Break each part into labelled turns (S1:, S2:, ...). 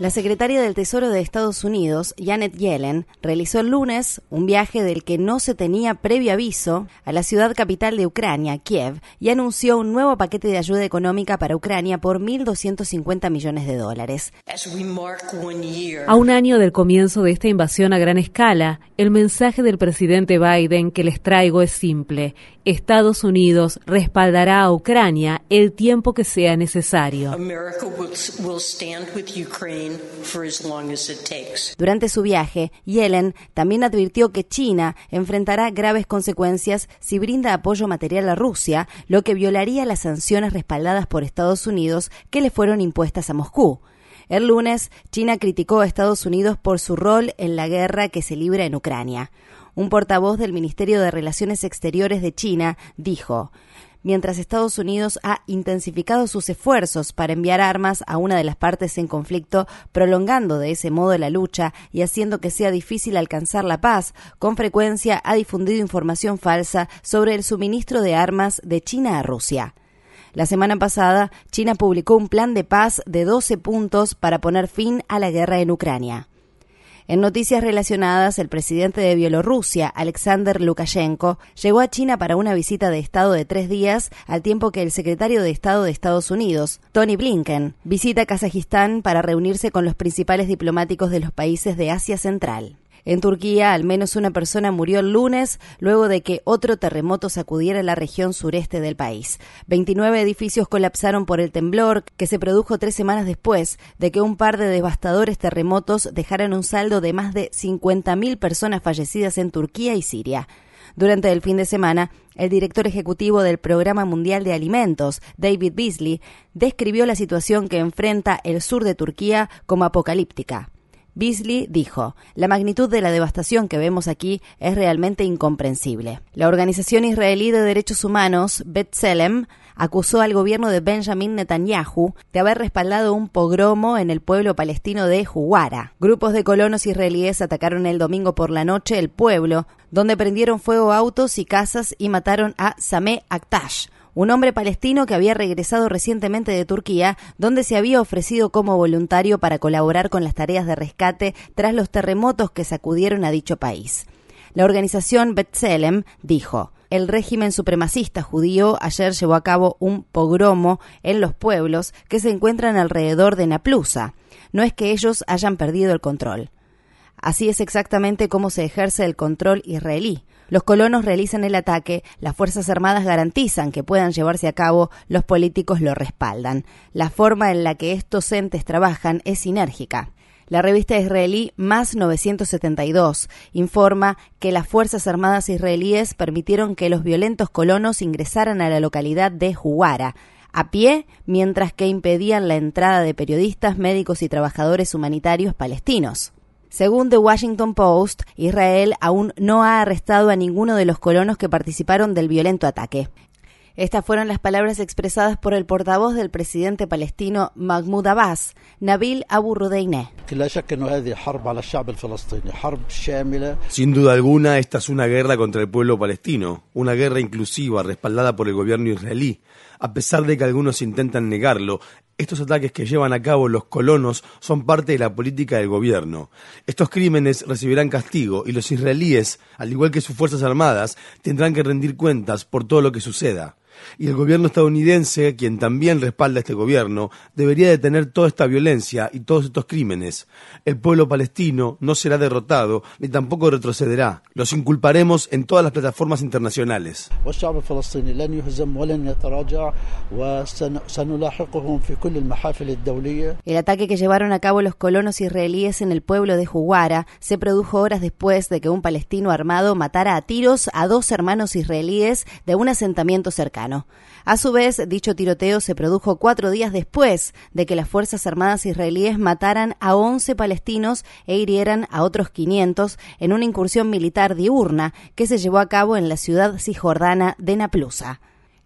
S1: La secretaria del Tesoro de Estados Unidos, Janet Yellen, realizó el lunes un viaje del que no se tenía previo aviso a la ciudad capital de Ucrania, Kiev, y anunció un nuevo paquete de ayuda económica para Ucrania por 1.250 millones de dólares.
S2: A un año del comienzo de esta invasión a gran escala, el mensaje del presidente Biden que les traigo es simple. Estados Unidos respaldará a Ucrania el tiempo que sea necesario.
S1: Durante su viaje, Yellen también advirtió que China enfrentará graves consecuencias si brinda apoyo material a Rusia, lo que violaría las sanciones respaldadas por Estados Unidos que le fueron impuestas a Moscú. El lunes, China criticó a Estados Unidos por su rol en la guerra que se libra en Ucrania. Un portavoz del Ministerio de Relaciones Exteriores de China dijo, mientras Estados Unidos ha intensificado sus esfuerzos para enviar armas a una de las partes en conflicto, prolongando de ese modo la lucha y haciendo que sea difícil alcanzar la paz, con frecuencia ha difundido información falsa sobre el suministro de armas de China a Rusia. La semana pasada, China publicó un plan de paz de 12 puntos para poner fin a la guerra en Ucrania. En noticias relacionadas, el presidente de Bielorrusia, Alexander Lukashenko, llegó a China para una visita de Estado de tres días, al tiempo que el secretario de Estado de Estados Unidos, Tony Blinken, visita Kazajistán para reunirse con los principales diplomáticos de los países de Asia Central. En Turquía, al menos una persona murió el lunes luego de que otro terremoto sacudiera la región sureste del país. 29 edificios colapsaron por el temblor que se produjo tres semanas después de que un par de devastadores terremotos dejaran un saldo de más de 50.000 personas fallecidas en Turquía y Siria. Durante el fin de semana, el director ejecutivo del Programa Mundial de Alimentos, David Beasley, describió la situación que enfrenta el sur de Turquía como apocalíptica. Beasley dijo, la magnitud de la devastación que vemos aquí es realmente incomprensible. La organización israelí de derechos humanos, B'Tselem, acusó al gobierno de Benjamin Netanyahu de haber respaldado un pogromo en el pueblo palestino de Huwara. Grupos de colonos israelíes atacaron el domingo por la noche el pueblo, donde prendieron fuego autos y casas y mataron a Sameh Aktash, un hombre palestino que había regresado recientemente de Turquía, donde se había ofrecido como voluntario para colaborar con las tareas de rescate tras los terremotos que sacudieron a dicho país. La organización Betzelem dijo, el régimen supremacista judío ayer llevó a cabo un pogromo en los pueblos que se encuentran alrededor de Naplusa. No es que ellos hayan perdido el control. Así es exactamente cómo se ejerce el control israelí. Los colonos realizan el ataque, las Fuerzas Armadas garantizan que puedan llevarse a cabo, los políticos lo respaldan. La forma en la que estos entes trabajan es sinérgica. La revista israelí Más 972 informa que las Fuerzas Armadas israelíes permitieron que los violentos colonos ingresaran a la localidad de Huwara a pie, mientras que impedían la entrada de periodistas, médicos y trabajadores humanitarios palestinos. Según The Washington Post, Israel aún no ha arrestado a ninguno de los colonos que participaron del violento ataque. Estas fueron las palabras expresadas por el portavoz del presidente palestino Mahmoud Abbas, Nabil Abu Rudeiné.
S3: Sin duda alguna, esta es una guerra contra el pueblo palestino, una guerra inclusiva respaldada por el gobierno israelí. A pesar de que algunos intentan negarlo, estos ataques que llevan a cabo los colonos son parte de la política del gobierno. Estos crímenes recibirán castigo y los israelíes, al igual que sus fuerzas armadas, tendrán que rendir cuentas por todo lo que suceda. Y el gobierno estadounidense, quien también respalda este gobierno, debería detener toda esta violencia y todos estos crímenes. El pueblo palestino no será derrotado ni tampoco retrocederá. Los inculparemos en todas las plataformas internacionales.
S1: El ataque que llevaron a cabo los colonos israelíes en el pueblo de Juguara se produjo horas después de que un palestino armado matara a tiros a dos hermanos israelíes de un asentamiento cercano. A su vez, dicho tiroteo se produjo cuatro días después de que las Fuerzas Armadas israelíes mataran a 11 palestinos e hirieran a otros 500 en una incursión militar diurna que se llevó a cabo en la ciudad cisjordana de Naplusa.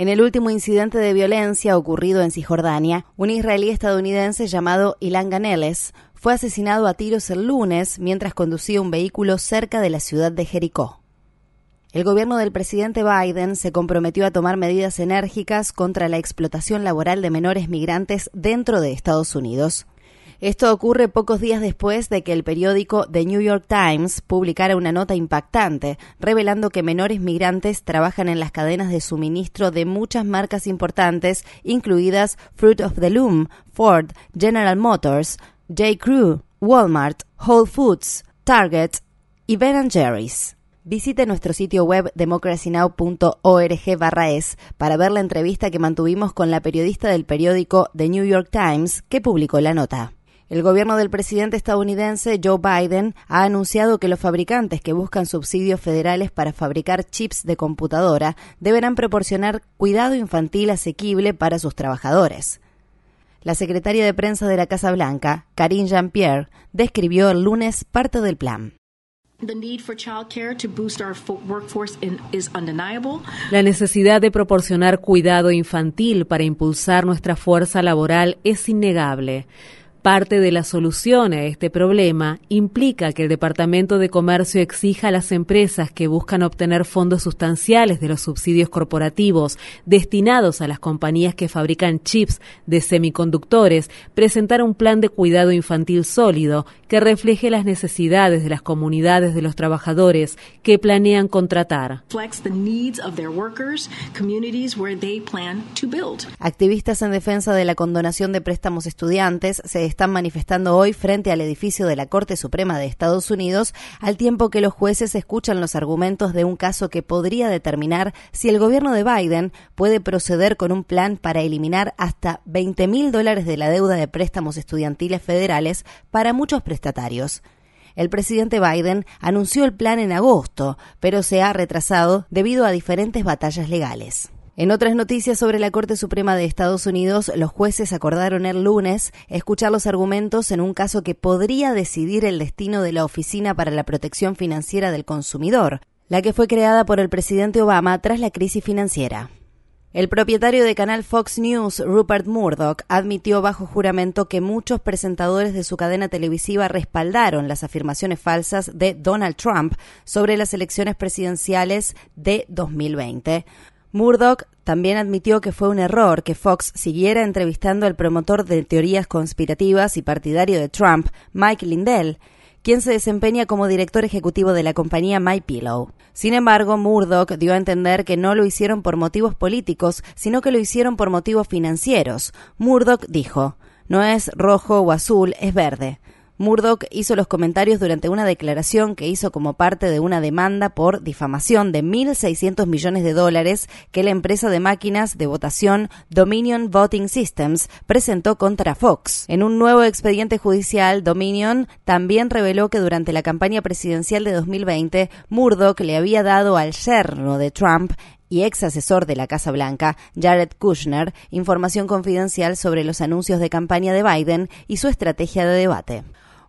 S1: En el último incidente de violencia ocurrido en Cisjordania, un israelí estadounidense llamado Ilan Ganeles fue asesinado a tiros el lunes mientras conducía un vehículo cerca de la ciudad de Jericó. El gobierno del presidente Biden se comprometió a tomar medidas enérgicas contra la explotación laboral de menores migrantes dentro de Estados Unidos. Esto ocurre pocos días después de que el periódico The New York Times publicara una nota impactante revelando que menores migrantes trabajan en las cadenas de suministro de muchas marcas importantes, incluidas Fruit of the Loom, Ford, General Motors, J. Crew, Walmart, Whole Foods, Target y Ben Jerry's. Visite nuestro sitio web democracynow.org/es para ver la entrevista que mantuvimos con la periodista del periódico The New York Times que publicó la nota. El gobierno del presidente estadounidense Joe Biden ha anunciado que los fabricantes que buscan subsidios federales para fabricar chips de computadora deberán proporcionar cuidado infantil asequible para sus trabajadores. La secretaria de prensa de la Casa Blanca, Karine Jean-Pierre, describió el lunes parte del plan.
S2: La necesidad de proporcionar cuidado infantil para impulsar nuestra fuerza laboral es innegable. Parte de la solución a este problema implica que el Departamento de Comercio exija a las empresas que buscan obtener fondos sustanciales de los subsidios corporativos destinados a las compañías que fabrican chips de semiconductores presentar un plan de cuidado infantil sólido que refleje las necesidades de las comunidades de los trabajadores que planean contratar.
S1: Activistas en defensa de la condonación de préstamos estudiantes se están manifestando hoy frente al edificio de la Corte Suprema de Estados Unidos, al tiempo que los jueces escuchan los argumentos de un caso que podría determinar si el gobierno de Biden puede proceder con un plan para eliminar hasta 20 mil dólares de la deuda de préstamos estudiantiles federales para muchos prestatarios. El presidente Biden anunció el plan en agosto, pero se ha retrasado debido a diferentes batallas legales. En otras noticias sobre la Corte Suprema de Estados Unidos, los jueces acordaron el lunes escuchar los argumentos en un caso que podría decidir el destino de la Oficina para la Protección Financiera del Consumidor, la que fue creada por el presidente Obama tras la crisis financiera. El propietario de canal Fox News, Rupert Murdoch, admitió bajo juramento que muchos presentadores de su cadena televisiva respaldaron las afirmaciones falsas de Donald Trump sobre las elecciones presidenciales de 2020. Murdoch también admitió que fue un error que Fox siguiera entrevistando al promotor de teorías conspirativas y partidario de Trump, Mike Lindell, quien se desempeña como director ejecutivo de la compañía MyPillow. Sin embargo, Murdoch dio a entender que no lo hicieron por motivos políticos, sino que lo hicieron por motivos financieros. Murdoch dijo, no es rojo o azul, es verde. Murdoch hizo los comentarios durante una declaración que hizo como parte de una demanda por difamación de 1.600 millones de dólares que la empresa de máquinas de votación Dominion Voting Systems presentó contra Fox. En un nuevo expediente judicial, Dominion también reveló que durante la campaña presidencial de 2020, Murdoch le había dado al yerno de Trump y ex asesor de la Casa Blanca, Jared Kushner, información confidencial sobre los anuncios de campaña de Biden y su estrategia de debate.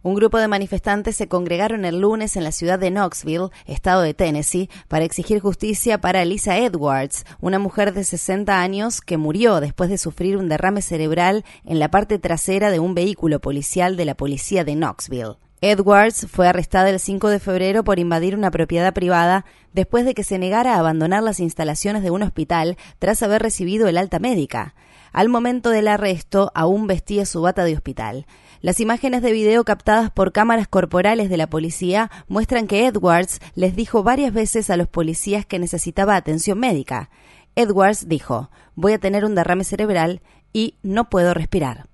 S1: Un grupo de manifestantes se congregaron el lunes en la ciudad de Knoxville, estado de Tennessee, para exigir justicia para Lisa Edwards, una mujer de 60 años que murió después de sufrir un derrame cerebral en la parte trasera de un vehículo policial de la policía de Knoxville. Edwards fue arrestada el 5 de febrero por invadir una propiedad privada después de que se negara a abandonar las instalaciones de un hospital tras haber recibido el alta médica. Al momento del arresto aún vestía su bata de hospital. Las imágenes de video captadas por cámaras corporales de la policía muestran que Edwards les dijo varias veces a los policías que necesitaba atención médica. Edwards dijo, voy a tener un derrame cerebral y no puedo respirar.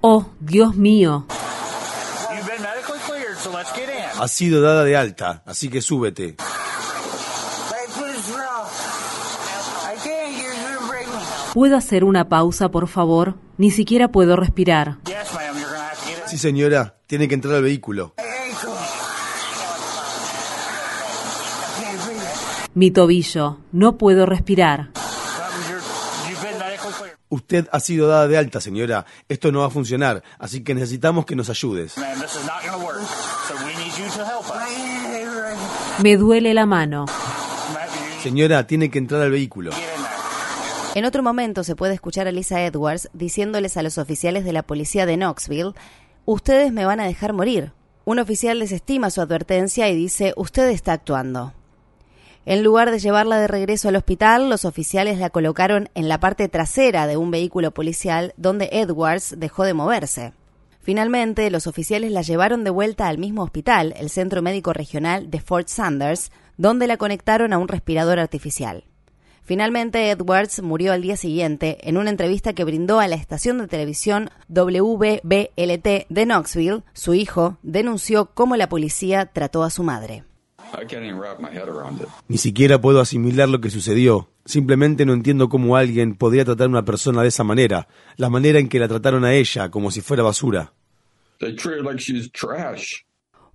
S2: Oh, Dios mío.
S3: Ha sido dada de alta, así que súbete.
S2: ¿Puedo hacer una pausa, por favor? Ni siquiera puedo respirar.
S3: Sí, señora, tiene que entrar al vehículo.
S2: Mi tobillo, no puedo respirar.
S3: Usted ha sido dada de alta, señora. Esto no va a funcionar, así que necesitamos que nos ayudes.
S2: Me duele la mano.
S3: Señora, tiene que entrar al vehículo.
S1: En otro momento se puede escuchar a Lisa Edwards diciéndoles a los oficiales de la policía de Knoxville, ustedes me van a dejar morir. Un oficial desestima su advertencia y dice, usted está actuando. En lugar de llevarla de regreso al hospital, los oficiales la colocaron en la parte trasera de un vehículo policial donde Edwards dejó de moverse. Finalmente, los oficiales la llevaron de vuelta al mismo hospital, el Centro Médico Regional de Fort Sanders, donde la conectaron a un respirador artificial. Finalmente, Edwards murió al día siguiente en una entrevista que brindó a la estación de televisión WBLT de Knoxville. Su hijo denunció cómo la policía trató a su madre.
S3: Ni siquiera puedo asimilar lo que sucedió. Simplemente no entiendo cómo alguien podría tratar a una persona de esa manera, la manera en que la trataron a ella, como si fuera basura.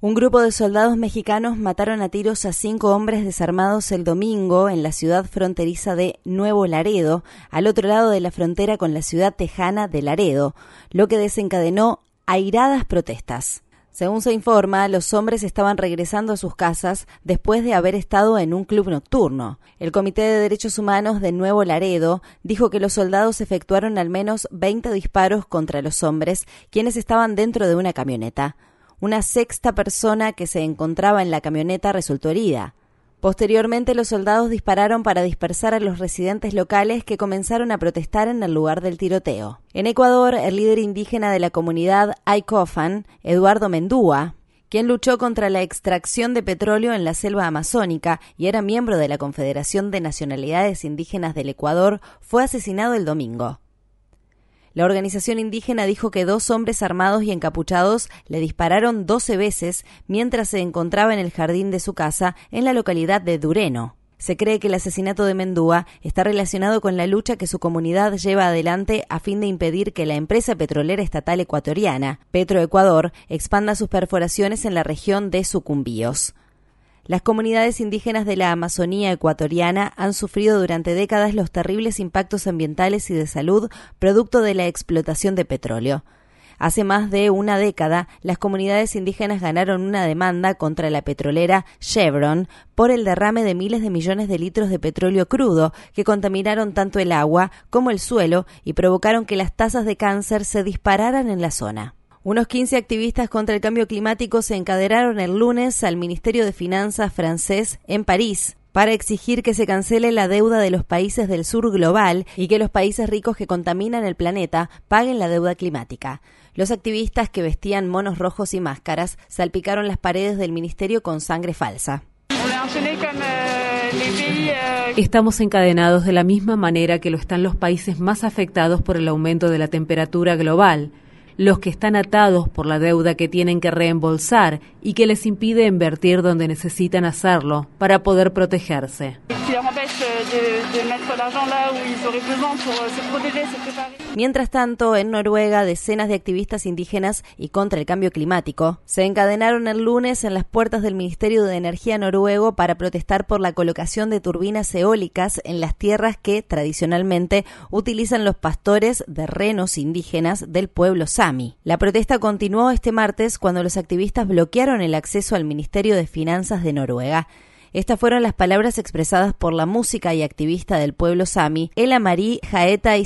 S1: Un grupo de soldados mexicanos mataron a tiros a cinco hombres desarmados el domingo en la ciudad fronteriza de Nuevo Laredo, al otro lado de la frontera con la ciudad tejana de Laredo, lo que desencadenó airadas protestas. Según se informa, los hombres estaban regresando a sus casas después de haber estado en un club nocturno. El Comité de Derechos Humanos de Nuevo Laredo dijo que los soldados efectuaron al menos 20 disparos contra los hombres, quienes estaban dentro de una camioneta. Una sexta persona que se encontraba en la camioneta resultó herida. Posteriormente, los soldados dispararon para dispersar a los residentes locales que comenzaron a protestar en el lugar del tiroteo. En Ecuador, el líder indígena de la comunidad Aikofan, Eduardo Mendúa, quien luchó contra la extracción de petróleo en la selva amazónica y era miembro de la Confederación de Nacionalidades Indígenas del Ecuador, fue asesinado el domingo. La organización indígena dijo que dos hombres armados y encapuchados le dispararon 12 veces mientras se encontraba en el jardín de su casa en la localidad de Dureno. Se cree que el asesinato de Mendúa está relacionado con la lucha que su comunidad lleva adelante a fin de impedir que la empresa petrolera estatal ecuatoriana, Petroecuador, expanda sus perforaciones en la región de Sucumbíos. Las comunidades indígenas de la Amazonía ecuatoriana han sufrido durante décadas los terribles impactos ambientales y de salud producto de la explotación de petróleo. Hace más de una década, las comunidades indígenas ganaron una demanda contra la petrolera Chevron por el derrame de miles de millones de litros de petróleo crudo que contaminaron tanto el agua como el suelo y provocaron que las tasas de cáncer se dispararan en la zona. Unos 15 activistas contra el cambio climático se encadenaron el lunes al Ministerio de Finanzas francés en París para exigir que se cancele la deuda de los países del sur global y que los países ricos que contaminan el planeta paguen la deuda climática. Los activistas que vestían monos rojos y máscaras salpicaron las paredes del ministerio con sangre falsa.
S2: Estamos encadenados de la misma manera que lo están los países más afectados por el aumento de la temperatura global los que están atados por la deuda que tienen que reembolsar y que les impide invertir donde necesitan hacerlo para poder protegerse.
S1: Mientras tanto, en Noruega, decenas de activistas indígenas y contra el cambio climático se encadenaron el lunes en las puertas del Ministerio de Energía noruego para protestar por la colocación de turbinas eólicas en las tierras que tradicionalmente utilizan los pastores de renos indígenas del pueblo sami. La protesta continuó este martes cuando los activistas bloquearon el acceso al Ministerio de Finanzas de Noruega. Estas fueron las palabras expresadas por la música y activista del pueblo sami, Ella Marie Jaeta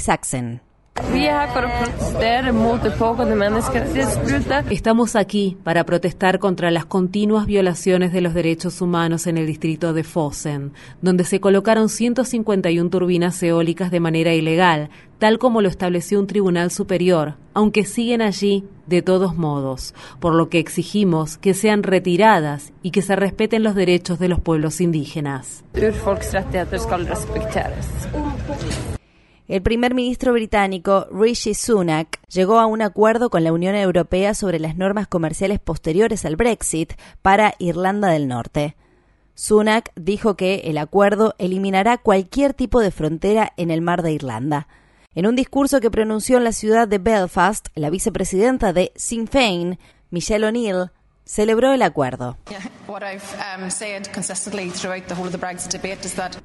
S2: Estamos aquí para protestar contra las continuas violaciones de los derechos humanos en el distrito de Fosen, donde se colocaron 151 turbinas eólicas de manera ilegal, tal como lo estableció un tribunal superior, aunque siguen allí de todos modos, por lo que exigimos que sean retiradas y que se respeten los derechos de los pueblos indígenas.
S1: El primer ministro británico Rishi Sunak llegó a un acuerdo con la Unión Europea sobre las normas comerciales posteriores al Brexit para Irlanda del Norte. Sunak dijo que el acuerdo eliminará cualquier tipo de frontera en el mar de Irlanda. En un discurso que pronunció en la ciudad de Belfast, la vicepresidenta de Sinn Féin, Michelle O'Neill, celebró el acuerdo.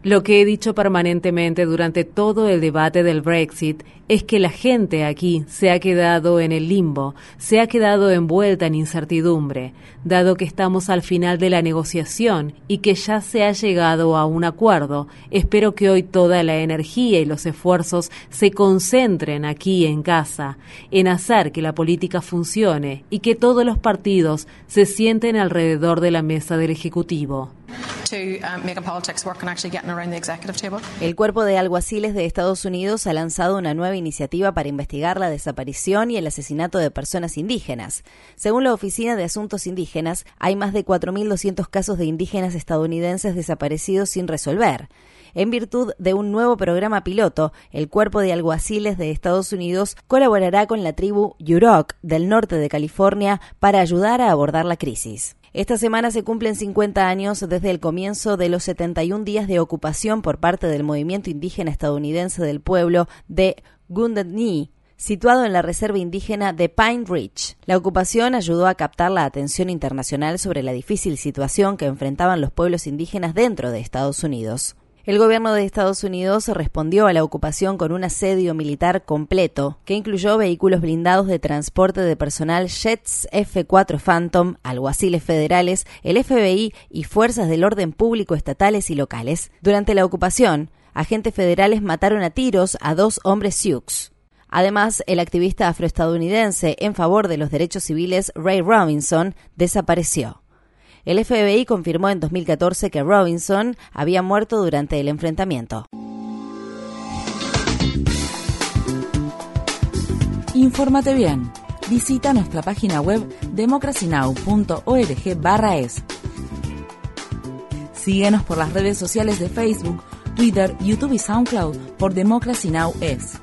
S2: Lo que he dicho permanentemente durante todo el debate del Brexit es que la gente aquí se ha quedado en el limbo, se ha quedado envuelta en incertidumbre, dado que estamos al final de la negociación y que ya se ha llegado a un acuerdo. Espero que hoy toda la energía y los esfuerzos se concentren aquí en casa, en hacer que la política funcione y que todos los partidos se sienten alrededor de la mesa del Ejecutivo. Um,
S1: el cuerpo de alguaciles de Estados Unidos ha lanzado una nueva iniciativa para investigar la desaparición y el asesinato de personas indígenas. Según la Oficina de Asuntos Indígenas, hay más de 4.200 casos de indígenas estadounidenses desaparecidos sin resolver. En virtud de un nuevo programa piloto, el Cuerpo de Alguaciles de Estados Unidos colaborará con la tribu Yurok del norte de California para ayudar a abordar la crisis. Esta semana se cumplen 50 años desde el comienzo de los 71 días de ocupación por parte del movimiento indígena estadounidense del pueblo de Gundet situado en la reserva indígena de Pine Ridge. La ocupación ayudó a captar la atención internacional sobre la difícil situación que enfrentaban los pueblos indígenas dentro de Estados Unidos. El gobierno de Estados Unidos respondió a la ocupación con un asedio militar completo, que incluyó vehículos blindados de transporte de personal Jets F-4 Phantom, alguaciles federales, el FBI y fuerzas del orden público estatales y locales. Durante la ocupación, agentes federales mataron a tiros a dos hombres Sioux. Además, el activista afroestadounidense en favor de los derechos civiles Ray Robinson desapareció. El FBI confirmó en 2014 que Robinson había muerto durante el enfrentamiento.
S4: Infórmate bien. Visita nuestra página web democracynow.org/es. Síguenos por las redes sociales de Facebook, Twitter, YouTube y SoundCloud por Democracy Now! es.